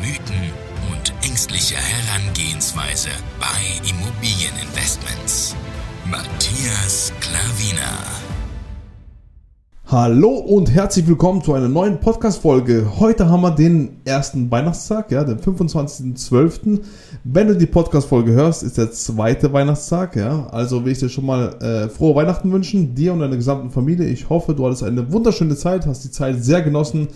Mythen und ängstliche Herangehensweise bei Immobilieninvestments. Matthias Klavina. Hallo und herzlich willkommen zu einer neuen Podcast-Folge. Heute haben wir den ersten Weihnachtstag, ja, den 25.12. Wenn du die Podcast-Folge hörst, ist der zweite Weihnachtstag, ja. Also will ich dir schon mal äh, frohe Weihnachten wünschen, dir und deiner gesamten Familie. Ich hoffe, du hattest eine wunderschöne Zeit, hast die Zeit sehr genossen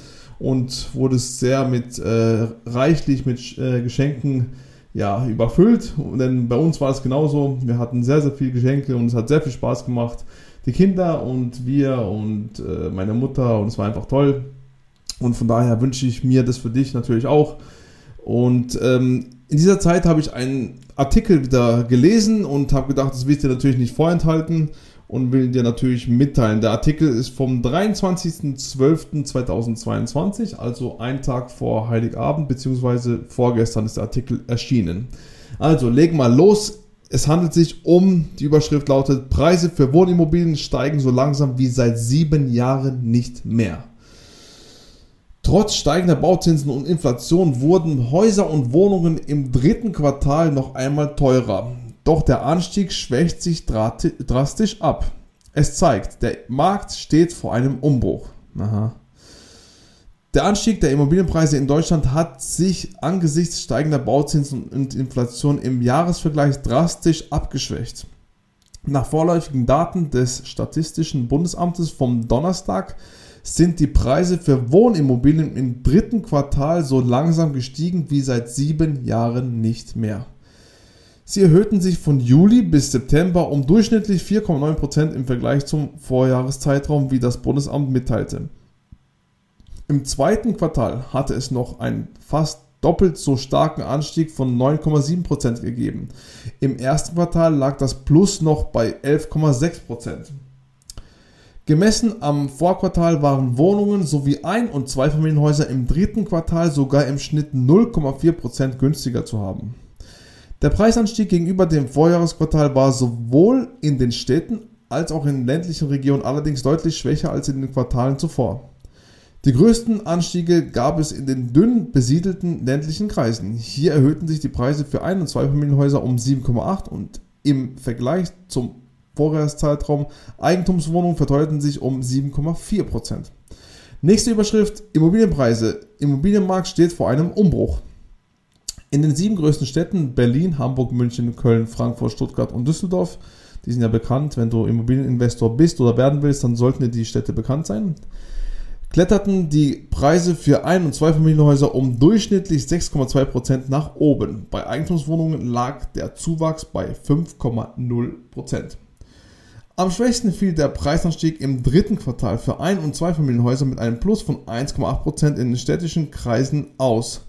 und wurdest sehr mit äh, reichlich mit äh, Geschenken ja, überfüllt. Denn bei uns war es genauso. Wir hatten sehr, sehr viele Geschenke und es hat sehr viel Spaß gemacht die Kinder und wir und äh, meine Mutter und es war einfach toll. Und von daher wünsche ich mir das für dich natürlich auch. Und ähm, in dieser Zeit habe ich einen Artikel wieder gelesen und habe gedacht, das will ich dir natürlich nicht vorenthalten und will dir natürlich mitteilen. Der Artikel ist vom 23.12.2022, also ein Tag vor Heiligabend, beziehungsweise vorgestern ist der Artikel erschienen. Also leg mal los. Es handelt sich um, die Überschrift lautet, Preise für Wohnimmobilien steigen so langsam wie seit sieben Jahren nicht mehr. Trotz steigender Bauzinsen und Inflation wurden Häuser und Wohnungen im dritten Quartal noch einmal teurer. Doch der Anstieg schwächt sich drastisch ab. Es zeigt, der Markt steht vor einem Umbruch. Aha. Der Anstieg der Immobilienpreise in Deutschland hat sich angesichts steigender Bauzinsen und Inflation im Jahresvergleich drastisch abgeschwächt. Nach vorläufigen Daten des Statistischen Bundesamtes vom Donnerstag sind die Preise für Wohnimmobilien im dritten Quartal so langsam gestiegen wie seit sieben Jahren nicht mehr. Sie erhöhten sich von Juli bis September um durchschnittlich 4,9% im Vergleich zum Vorjahreszeitraum, wie das Bundesamt mitteilte. Im zweiten Quartal hatte es noch einen fast doppelt so starken Anstieg von 9,7% gegeben. Im ersten Quartal lag das Plus noch bei 11,6%. Gemessen am Vorquartal waren Wohnungen sowie Ein- und Zweifamilienhäuser im dritten Quartal sogar im Schnitt 0,4% günstiger zu haben. Der Preisanstieg gegenüber dem Vorjahresquartal war sowohl in den Städten als auch in ländlichen Regionen allerdings deutlich schwächer als in den Quartalen zuvor. Die größten Anstiege gab es in den dünn besiedelten ländlichen Kreisen. Hier erhöhten sich die Preise für Ein- und Zweifamilienhäuser um 7,8 und im Vergleich zum Vorjahreszeitraum Eigentumswohnungen verteuerten sich um 7,4 Prozent. Nächste Überschrift: Immobilienpreise. Immobilienmarkt steht vor einem Umbruch. In den sieben größten Städten Berlin, Hamburg, München, Köln, Frankfurt, Stuttgart und Düsseldorf, die sind ja bekannt, wenn du Immobilieninvestor bist oder werden willst, dann sollten dir die Städte bekannt sein kletterten die Preise für Ein- und Zweifamilienhäuser um durchschnittlich 6,2% nach oben. Bei Eigentumswohnungen lag der Zuwachs bei 5,0%. Am schwächsten fiel der Preisanstieg im dritten Quartal für Ein- und Zweifamilienhäuser mit einem Plus von 1,8% in den städtischen Kreisen aus.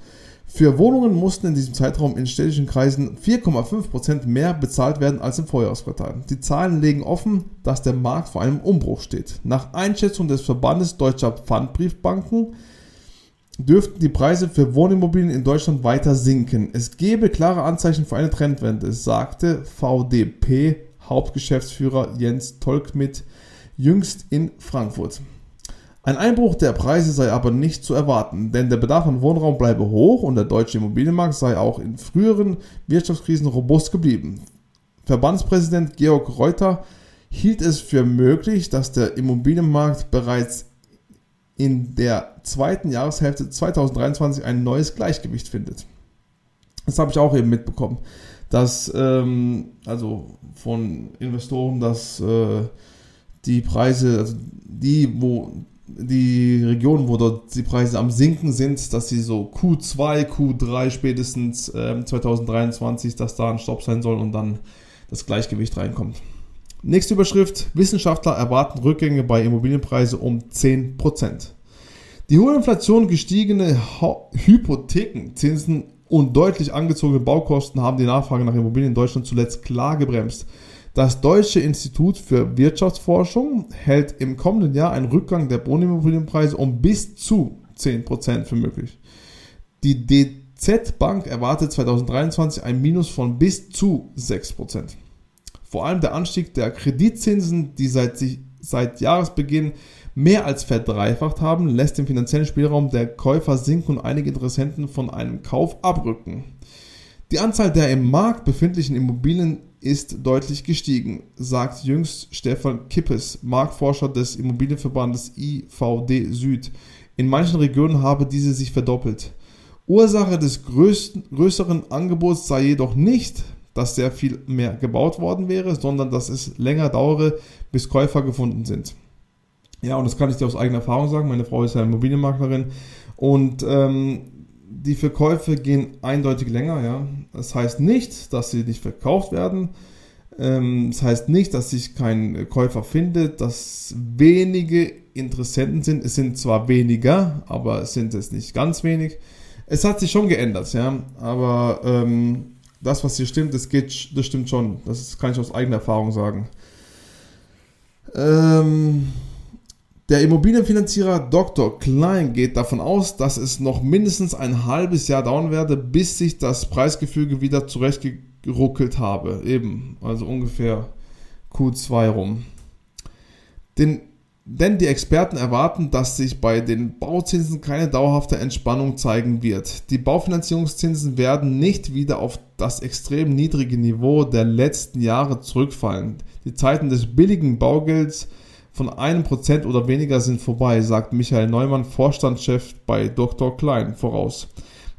Für Wohnungen mussten in diesem Zeitraum in städtischen Kreisen 4,5% mehr bezahlt werden als im Vorjahresquartal. Die Zahlen legen offen, dass der Markt vor einem Umbruch steht. Nach Einschätzung des Verbandes deutscher Pfandbriefbanken dürften die Preise für Wohnimmobilien in Deutschland weiter sinken. Es gebe klare Anzeichen für eine Trendwende, sagte VDP Hauptgeschäftsführer Jens Tolkmit jüngst in Frankfurt. Ein Einbruch der Preise sei aber nicht zu erwarten, denn der Bedarf an Wohnraum bleibe hoch und der deutsche Immobilienmarkt sei auch in früheren Wirtschaftskrisen robust geblieben. Verbandspräsident Georg Reuter hielt es für möglich, dass der Immobilienmarkt bereits in der zweiten Jahreshälfte 2023 ein neues Gleichgewicht findet. Das habe ich auch eben mitbekommen, dass ähm, also von Investoren, dass äh, die Preise, also die, wo die Regionen, wo dort die Preise am sinken sind, dass sie so Q2, Q3 spätestens äh, 2023, dass da ein Stopp sein soll und dann das Gleichgewicht reinkommt. Nächste Überschrift. Wissenschaftler erwarten Rückgänge bei Immobilienpreisen um 10%. Die hohe Inflation, gestiegene Hypothekenzinsen und deutlich angezogene Baukosten haben die Nachfrage nach Immobilien in Deutschland zuletzt klar gebremst. Das Deutsche Institut für Wirtschaftsforschung hält im kommenden Jahr einen Rückgang der Wohnimmobilienpreise um bis zu 10% für möglich. Die DZ Bank erwartet 2023 ein Minus von bis zu 6%. Vor allem der Anstieg der Kreditzinsen, die seit, seit Jahresbeginn mehr als verdreifacht haben, lässt den finanziellen Spielraum der Käufer sinken und einige Interessenten von einem Kauf abrücken. Die Anzahl der im Markt befindlichen Immobilien ist deutlich gestiegen, sagt jüngst Stefan Kippes, Marktforscher des Immobilienverbandes IVD Süd. In manchen Regionen habe diese sich verdoppelt. Ursache des größten, größeren Angebots sei jedoch nicht, dass sehr viel mehr gebaut worden wäre, sondern dass es länger dauere, bis Käufer gefunden sind. Ja, und das kann ich dir aus eigener Erfahrung sagen. Meine Frau ist ja Immobilienmaklerin und ähm, die Verkäufe gehen eindeutig länger. Ja, das heißt nicht, dass sie nicht verkauft werden. Ähm, das heißt nicht, dass sich kein Käufer findet, dass wenige Interessenten sind. Es sind zwar weniger, aber es sind es nicht ganz wenig. Es hat sich schon geändert, ja, aber ähm, das, was hier stimmt, das, geht, das stimmt schon. Das kann ich aus eigener Erfahrung sagen. Ähm, der Immobilienfinanzierer Dr. Klein geht davon aus, dass es noch mindestens ein halbes Jahr dauern werde, bis sich das Preisgefüge wieder zurechtgeruckelt habe. Eben, also ungefähr Q2 rum. Den denn die Experten erwarten, dass sich bei den Bauzinsen keine dauerhafte Entspannung zeigen wird. Die Baufinanzierungszinsen werden nicht wieder auf das extrem niedrige Niveau der letzten Jahre zurückfallen. Die Zeiten des billigen Baugelds von einem Prozent oder weniger sind vorbei, sagt Michael Neumann, Vorstandschef bei Dr. Klein, voraus.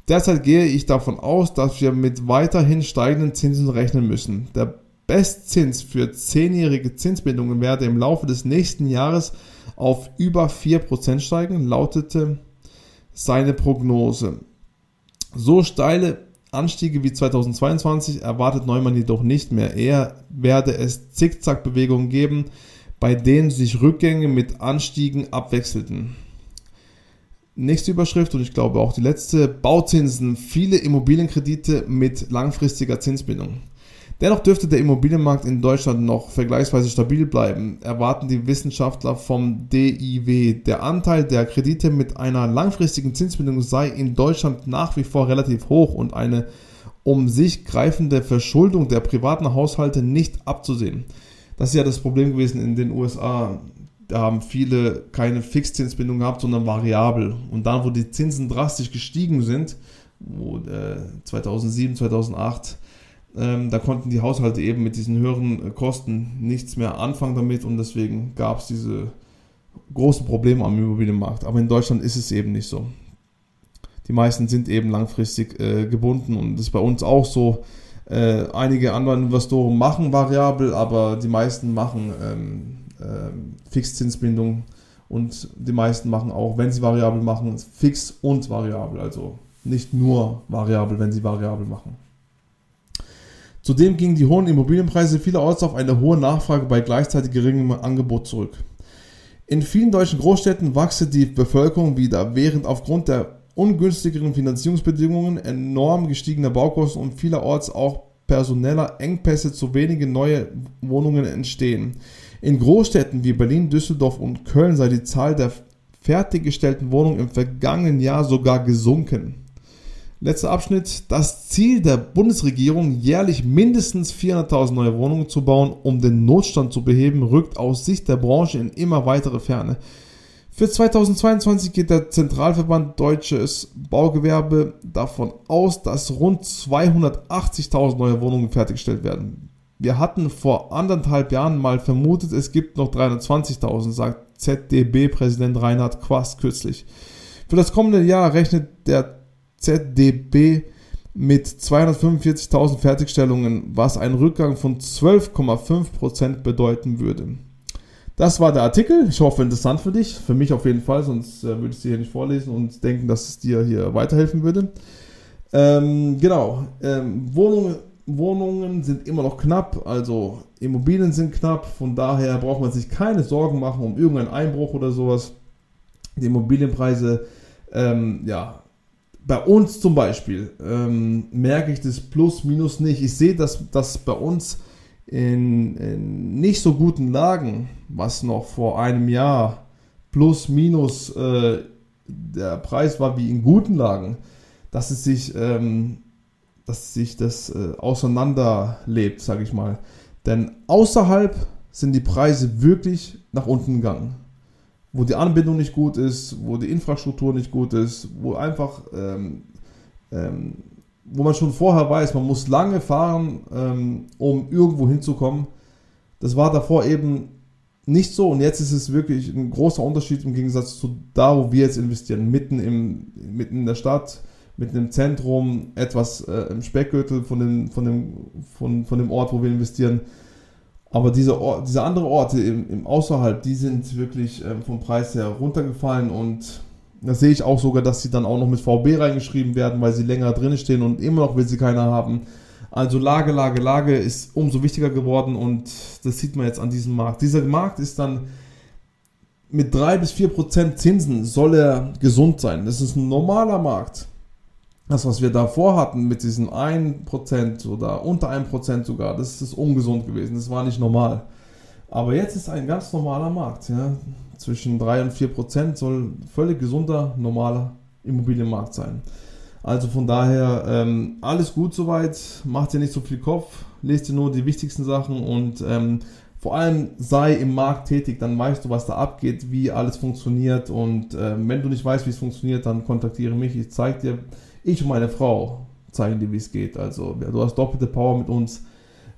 Derzeit gehe ich davon aus, dass wir mit weiterhin steigenden Zinsen rechnen müssen. Der Bestzins für zehnjährige Zinsbindungen werde im Laufe des nächsten Jahres auf über 4% steigen, lautete seine Prognose. So steile Anstiege wie 2022 erwartet Neumann jedoch nicht mehr. Eher werde es Zickzackbewegungen geben, bei denen sich Rückgänge mit Anstiegen abwechselten. Nächste Überschrift und ich glaube auch die letzte. Bauzinsen. Viele Immobilienkredite mit langfristiger Zinsbindung. Dennoch dürfte der Immobilienmarkt in Deutschland noch vergleichsweise stabil bleiben, erwarten die Wissenschaftler vom DIW. Der Anteil der Kredite mit einer langfristigen Zinsbindung sei in Deutschland nach wie vor relativ hoch und eine um sich greifende Verschuldung der privaten Haushalte nicht abzusehen. Das ist ja das Problem gewesen in den USA. Da haben viele keine Fixzinsbindung gehabt, sondern variabel. Und dann, wo die Zinsen drastisch gestiegen sind, wo äh, 2007, 2008 ähm, da konnten die Haushalte eben mit diesen höheren äh, Kosten nichts mehr anfangen damit und deswegen gab es diese großen Probleme am Immobilienmarkt. Aber in Deutschland ist es eben nicht so. Die meisten sind eben langfristig äh, gebunden und das ist bei uns auch so. Äh, einige andere Investoren machen variabel, aber die meisten machen ähm, äh, Fixzinsbindung und die meisten machen auch, wenn sie variabel machen, fix und variabel. Also nicht nur variabel, wenn sie variabel machen. Zudem gingen die hohen Immobilienpreise vielerorts auf eine hohe Nachfrage bei gleichzeitig geringem Angebot zurück. In vielen deutschen Großstädten wachse die Bevölkerung wieder, während aufgrund der ungünstigeren Finanzierungsbedingungen, enorm gestiegener Baukosten und vielerorts auch personeller Engpässe zu wenige neue Wohnungen entstehen. In Großstädten wie Berlin, Düsseldorf und Köln sei die Zahl der fertiggestellten Wohnungen im vergangenen Jahr sogar gesunken. Letzter Abschnitt. Das Ziel der Bundesregierung, jährlich mindestens 400.000 neue Wohnungen zu bauen, um den Notstand zu beheben, rückt aus Sicht der Branche in immer weitere Ferne. Für 2022 geht der Zentralverband Deutsches Baugewerbe davon aus, dass rund 280.000 neue Wohnungen fertiggestellt werden. Wir hatten vor anderthalb Jahren mal vermutet, es gibt noch 320.000, sagt ZDB-Präsident Reinhard Quast kürzlich. Für das kommende Jahr rechnet der ZDB mit 245.000 Fertigstellungen, was einen Rückgang von 12,5% bedeuten würde. Das war der Artikel. Ich hoffe, interessant für dich. Für mich auf jeden Fall, sonst äh, würde ich es dir hier nicht vorlesen und denken, dass es dir hier weiterhelfen würde. Ähm, genau. Ähm, Wohnungen, Wohnungen sind immer noch knapp, also Immobilien sind knapp. Von daher braucht man sich keine Sorgen machen um irgendeinen Einbruch oder sowas. die Immobilienpreise, ähm, ja, bei uns zum Beispiel ähm, merke ich das Plus, Minus nicht. Ich sehe, dass, dass bei uns in, in, nicht so guten Lagen, was noch vor einem Jahr plus, minus äh, der Preis war wie in guten Lagen, dass es sich, ähm, dass sich das äh, auseinanderlebt, sage ich mal. Denn außerhalb sind die Preise wirklich nach unten gegangen. Wo die Anbindung nicht gut ist, wo die Infrastruktur nicht gut ist, wo einfach, ähm, ähm, wo man schon vorher weiß, man muss lange fahren, ähm, um irgendwo hinzukommen. Das war davor eben nicht so und jetzt ist es wirklich ein großer Unterschied im Gegensatz zu da, wo wir jetzt investieren, mitten, im, mitten in der Stadt, mitten im Zentrum, etwas äh, im Speckgürtel von, den, von, dem, von, von dem Ort, wo wir investieren. Aber diese, Or diese anderen Orte im, im Außerhalb, die sind wirklich ähm, vom Preis her runtergefallen und da sehe ich auch sogar, dass sie dann auch noch mit VB reingeschrieben werden, weil sie länger drin stehen und immer noch will sie keiner haben. Also Lage, Lage, Lage ist umso wichtiger geworden und das sieht man jetzt an diesem Markt. Dieser Markt ist dann mit 3 bis 4 Prozent Zinsen soll er gesund sein. Das ist ein normaler Markt. Das, was wir davor hatten mit diesen 1% oder unter 1% sogar, das ist ungesund gewesen. Das war nicht normal. Aber jetzt ist ein ganz normaler Markt. Ja. Zwischen 3 und 4% soll völlig gesunder, normaler Immobilienmarkt sein. Also von daher ähm, alles gut soweit, macht dir nicht so viel Kopf, lest dir nur die wichtigsten Sachen und ähm, vor allem sei im Markt tätig, dann weißt du, was da abgeht, wie alles funktioniert und ähm, wenn du nicht weißt, wie es funktioniert, dann kontaktiere mich, ich zeige dir, ich und meine Frau zeigen dir, wie es geht. Also du hast doppelte Power mit uns.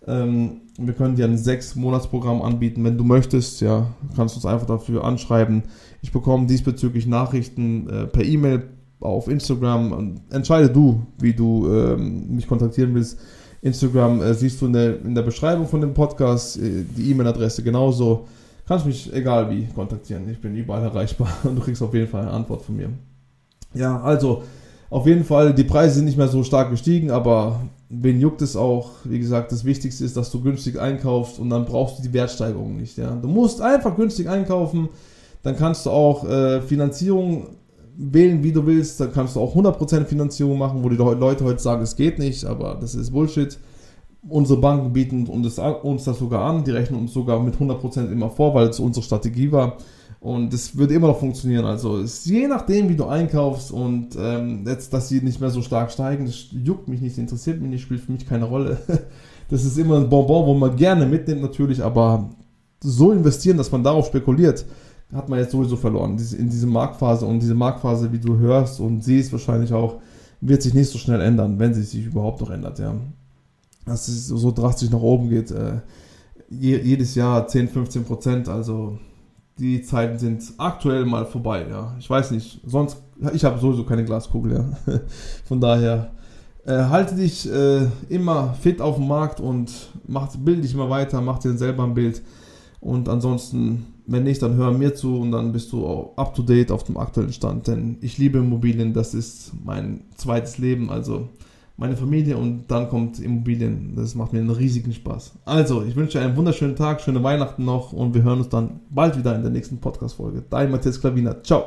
Ähm, wir können dir ein 6-Monats-Programm anbieten, wenn du möchtest. Ja, kannst uns einfach dafür anschreiben. Ich bekomme diesbezüglich Nachrichten äh, per E-Mail, auf Instagram. Entscheide du, wie du ähm, mich kontaktieren willst. Instagram äh, siehst du in der, in der Beschreibung von dem Podcast, äh, die E-Mail-Adresse genauso. Kannst mich egal wie kontaktieren. Ich bin überall erreichbar und du kriegst auf jeden Fall eine Antwort von mir. Ja, also auf jeden Fall, die Preise sind nicht mehr so stark gestiegen, aber wen juckt es auch? Wie gesagt, das Wichtigste ist, dass du günstig einkaufst und dann brauchst du die Wertsteigerung nicht. Ja? Du musst einfach günstig einkaufen, dann kannst du auch äh, Finanzierung wählen, wie du willst. Da kannst du auch 100% Finanzierung machen, wo die Leute heute sagen, es geht nicht, aber das ist Bullshit. Unsere Banken bieten uns das sogar an, die rechnen uns sogar mit 100% immer vor, weil es unsere Strategie war. Und es wird immer noch funktionieren. Also es je nachdem, wie du einkaufst und ähm, jetzt, dass sie nicht mehr so stark steigen, das juckt mich nicht, interessiert mich nicht, spielt für mich keine Rolle. Das ist immer ein Bonbon, wo man gerne mitnimmt natürlich, aber so investieren, dass man darauf spekuliert, hat man jetzt sowieso verloren. In diese Marktphase und diese Marktphase, wie du hörst und siehst wahrscheinlich auch, wird sich nicht so schnell ändern, wenn sie sich überhaupt noch ändert, ja. Dass es so drastisch nach oben geht. Äh, jedes Jahr 10, 15 Prozent, also die Zeiten sind aktuell mal vorbei, ja. Ich weiß nicht, sonst, ich habe sowieso keine Glaskugel, ja. Von daher, äh, halte dich äh, immer fit auf dem Markt und mach, bild dich immer weiter, mach dir selber ein Bild. Und ansonsten wenn nicht, dann hör mir zu und dann bist du auch up to date auf dem aktuellen Stand. Denn ich liebe Immobilien, das ist mein zweites Leben, also meine Familie und dann kommt Immobilien. Das macht mir einen riesigen Spaß. Also, ich wünsche einen wunderschönen Tag, schöne Weihnachten noch und wir hören uns dann bald wieder in der nächsten Podcast-Folge. Dein Matthias Klaviner. Ciao.